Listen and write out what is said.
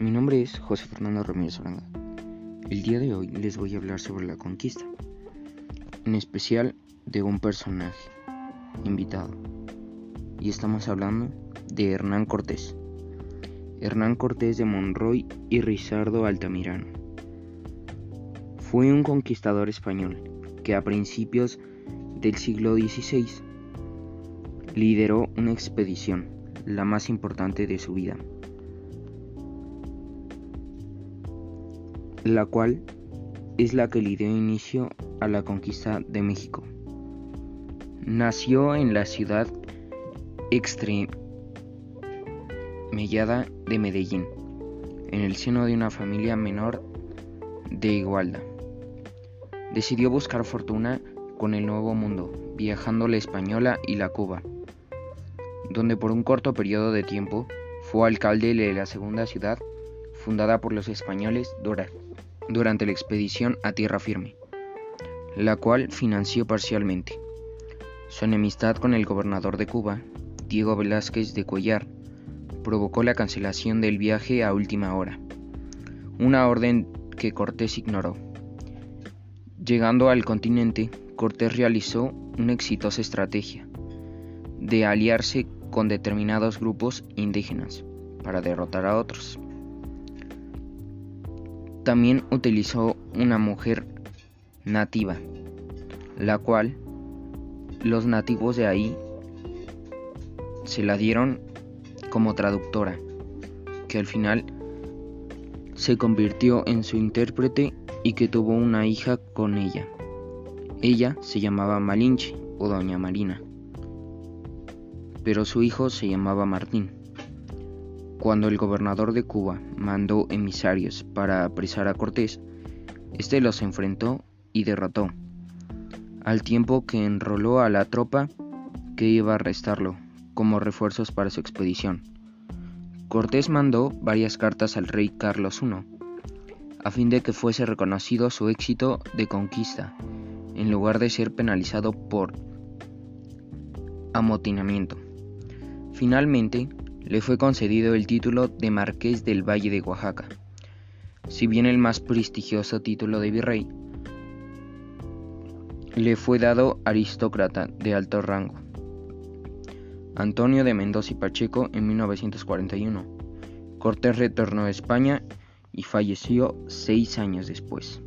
es José Fernando Ramírez Oranga. El día de hoy les voy a hablar sobre la conquista, en especial de un personaje invitado. Y estamos hablando de Hernán Cortés. Hernán Cortés de Monroy y Rizardo Altamirano. Fue un conquistador español que a principios del siglo XVI lideró una expedición, la más importante de su vida la cual es la que le dio inicio a la conquista de México. Nació en la ciudad extremellada de Medellín, en el seno de una familia menor de Igualda. Decidió buscar fortuna con el Nuevo Mundo, viajando la Española y la Cuba, donde por un corto periodo de tiempo fue alcalde de la segunda ciudad fundada por los españoles durante la expedición a tierra firme, la cual financió parcialmente. Su enemistad con el gobernador de Cuba, Diego Velázquez de Cuellar, provocó la cancelación del viaje a última hora, una orden que Cortés ignoró. Llegando al continente, Cortés realizó una exitosa estrategia de aliarse con determinados grupos indígenas para derrotar a otros. También utilizó una mujer nativa, la cual los nativos de ahí se la dieron como traductora, que al final se convirtió en su intérprete y que tuvo una hija con ella. Ella se llamaba Malinche o Doña Marina, pero su hijo se llamaba Martín. Cuando el gobernador de Cuba mandó emisarios para apresar a Cortés, este los enfrentó y derrotó, al tiempo que enroló a la tropa que iba a arrestarlo como refuerzos para su expedición. Cortés mandó varias cartas al rey Carlos I, a fin de que fuese reconocido su éxito de conquista, en lugar de ser penalizado por amotinamiento. Finalmente, le fue concedido el título de Marqués del Valle de Oaxaca, si bien el más prestigioso título de virrey le fue dado aristócrata de alto rango. Antonio de Mendoza y Pacheco en 1941. Cortés retornó a España y falleció seis años después.